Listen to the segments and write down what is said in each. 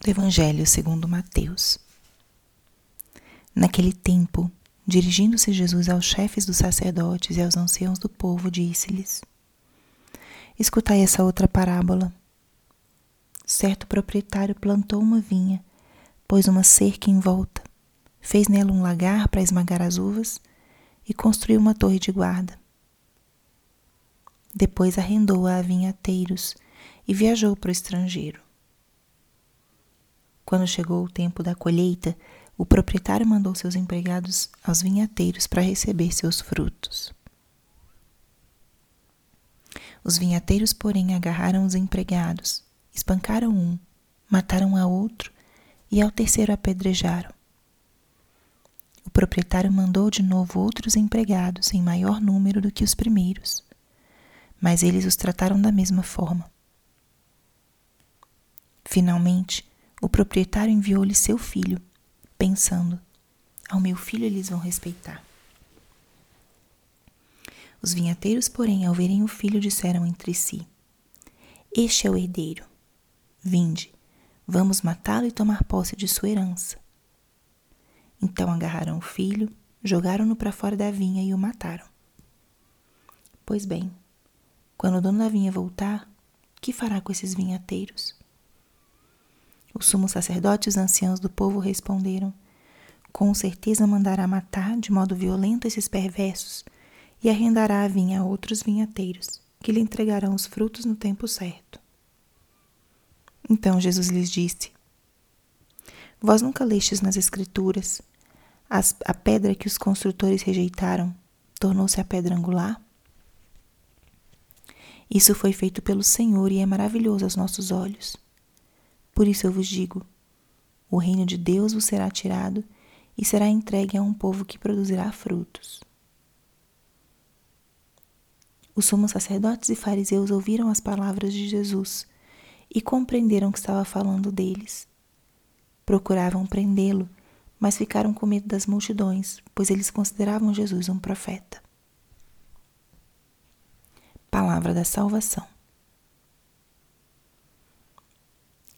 do Evangelho segundo Mateus. Naquele tempo, dirigindo-se Jesus aos chefes dos sacerdotes e aos anciãos do povo, disse-lhes: Escutai essa outra parábola. Certo proprietário plantou uma vinha, pôs uma cerca em volta, fez nela um lagar para esmagar as uvas e construiu uma torre de guarda. Depois arrendou-a a vinhateiros e viajou para o estrangeiro. Quando chegou o tempo da colheita, o proprietário mandou seus empregados aos vinhateiros para receber seus frutos. Os vinhateiros, porém, agarraram os empregados, espancaram um, mataram a outro e ao terceiro apedrejaram. O proprietário mandou de novo outros empregados em maior número do que os primeiros, mas eles os trataram da mesma forma. Finalmente, o proprietário enviou-lhe seu filho, pensando: Ao meu filho eles vão respeitar. Os vinhateiros, porém, ao verem o filho, disseram entre si: Este é o herdeiro. Vinde, vamos matá-lo e tomar posse de sua herança. Então agarraram o filho, jogaram-no para fora da vinha e o mataram. Pois bem, quando o dono da vinha voltar, que fará com esses vinhateiros? Os sumos sacerdotes e os anciãos do povo responderam: Com certeza mandará matar de modo violento esses perversos e arrendará a vinha a outros vinhateiros, que lhe entregarão os frutos no tempo certo. Então Jesus lhes disse: Vós nunca lestes nas Escrituras as, a pedra que os construtores rejeitaram tornou-se a pedra angular? Isso foi feito pelo Senhor e é maravilhoso aos nossos olhos. Por isso eu vos digo: o reino de Deus vos será tirado e será entregue a um povo que produzirá frutos. Os sumos sacerdotes e fariseus ouviram as palavras de Jesus e compreenderam que estava falando deles. Procuravam prendê-lo, mas ficaram com medo das multidões, pois eles consideravam Jesus um profeta. Palavra da Salvação.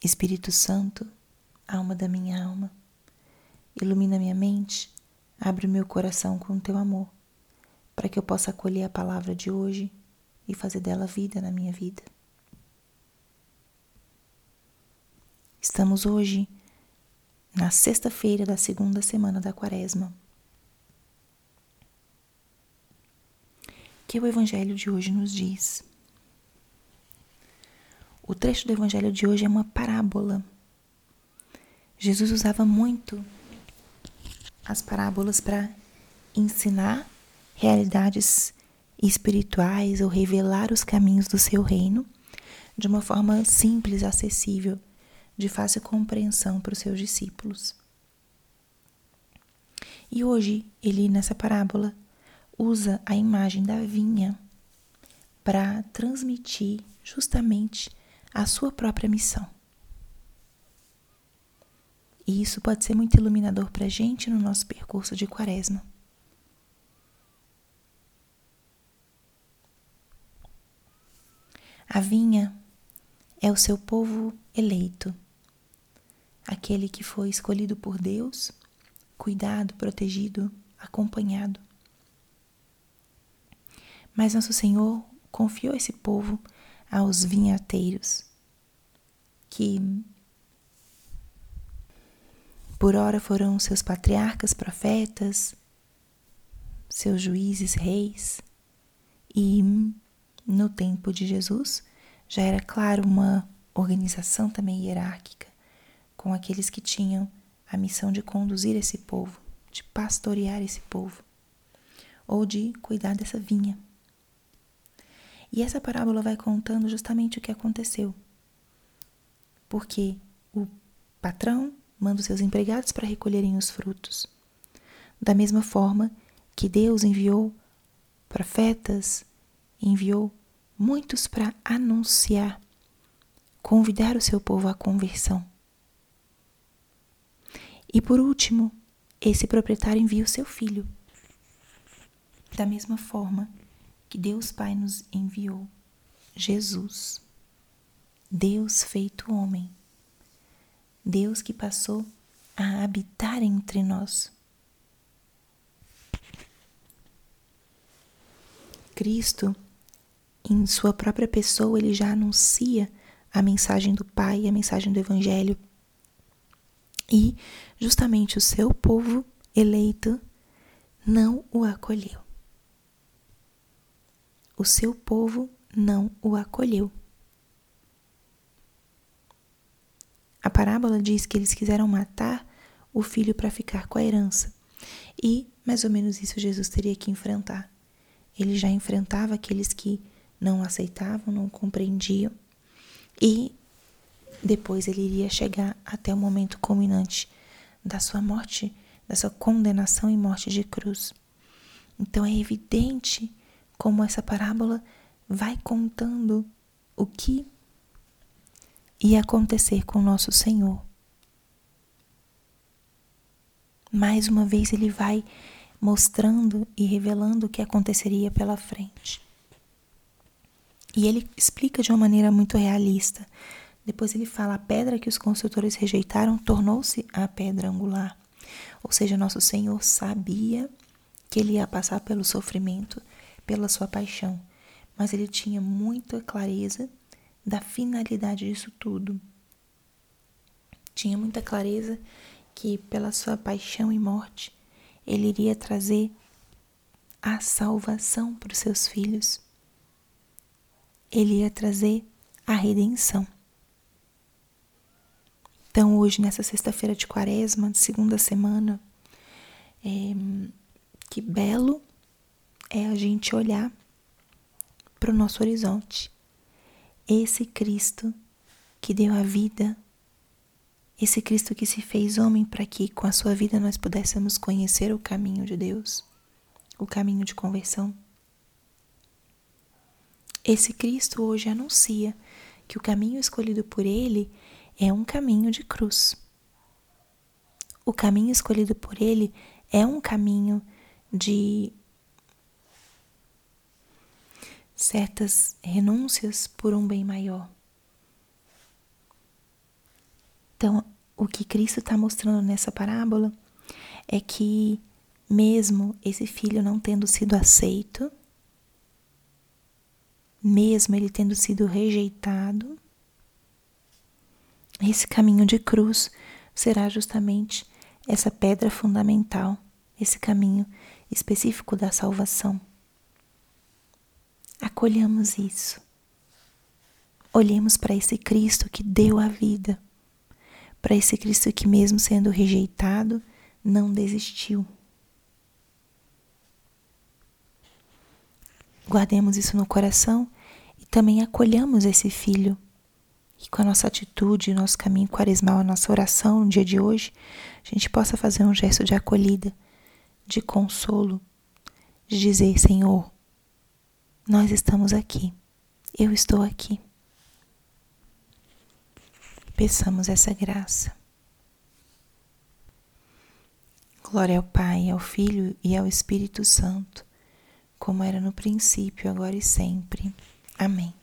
Espírito Santo, alma da minha alma, ilumina minha mente, abre o meu coração com o teu amor, para que eu possa acolher a palavra de hoje e fazer dela vida na minha vida. Estamos hoje na sexta-feira da segunda semana da Quaresma. Que o Evangelho de hoje nos diz. O trecho do evangelho de hoje é uma parábola. Jesus usava muito as parábolas para ensinar realidades espirituais ou revelar os caminhos do seu reino de uma forma simples, acessível, de fácil compreensão para os seus discípulos. E hoje ele, nessa parábola, usa a imagem da vinha para transmitir justamente a sua própria missão. E isso pode ser muito iluminador para a gente no nosso percurso de quaresma. A vinha é o seu povo eleito, aquele que foi escolhido por Deus, cuidado, protegido, acompanhado. Mas nosso Senhor confiou esse povo aos vinhateiros, que por ora foram seus patriarcas, profetas, seus juízes, reis, e no tempo de Jesus já era claro uma organização também hierárquica com aqueles que tinham a missão de conduzir esse povo, de pastorear esse povo, ou de cuidar dessa vinha. E essa parábola vai contando justamente o que aconteceu. Porque o patrão manda os seus empregados para recolherem os frutos. Da mesma forma que Deus enviou profetas, enviou muitos para anunciar, convidar o seu povo à conversão. E por último, esse proprietário envia o seu filho. Da mesma forma que Deus Pai nos enviou Jesus, Deus feito homem, Deus que passou a habitar entre nós. Cristo, em sua própria pessoa, ele já anuncia a mensagem do Pai, a mensagem do Evangelho. E justamente o seu povo eleito não o acolheu. O seu povo não o acolheu. A parábola diz que eles quiseram matar o filho para ficar com a herança. E mais ou menos isso Jesus teria que enfrentar. Ele já enfrentava aqueles que não aceitavam, não compreendiam. E depois ele iria chegar até o momento culminante da sua morte, da sua condenação e morte de cruz. Então é evidente como essa parábola vai contando o que ia acontecer com o nosso Senhor. Mais uma vez ele vai mostrando e revelando o que aconteceria pela frente. E ele explica de uma maneira muito realista. Depois ele fala: a pedra que os construtores rejeitaram tornou-se a pedra angular. Ou seja, nosso Senhor sabia que ele ia passar pelo sofrimento, pela sua paixão, mas ele tinha muita clareza da finalidade disso tudo. Tinha muita clareza que pela sua paixão e morte ele iria trazer a salvação para os seus filhos. Ele ia trazer a redenção. Então, hoje, nessa sexta-feira de quaresma, de segunda semana, é, que belo é a gente olhar para o nosso horizonte. Esse Cristo que deu a vida esse Cristo que se fez homem para que com a sua vida nós pudéssemos conhecer o caminho de Deus, o caminho de conversão. Esse Cristo hoje anuncia que o caminho escolhido por ele é um caminho de cruz. O caminho escolhido por ele é um caminho de certas renúncias por um bem maior. Então, o que Cristo está mostrando nessa parábola é que, mesmo esse filho não tendo sido aceito, mesmo ele tendo sido rejeitado, esse caminho de cruz será justamente essa pedra fundamental, esse caminho específico da salvação. Acolhamos isso. Olhemos para esse Cristo que deu a vida para esse Cristo que, mesmo sendo rejeitado, não desistiu. Guardemos isso no coração e também acolhamos esse filho. E com a nossa atitude, nosso caminho quaresmal, a nossa oração no dia de hoje, a gente possa fazer um gesto de acolhida, de consolo, de dizer: Senhor, nós estamos aqui, eu estou aqui peçamos essa graça. Glória ao Pai, ao Filho e ao Espírito Santo, como era no princípio, agora e sempre. Amém.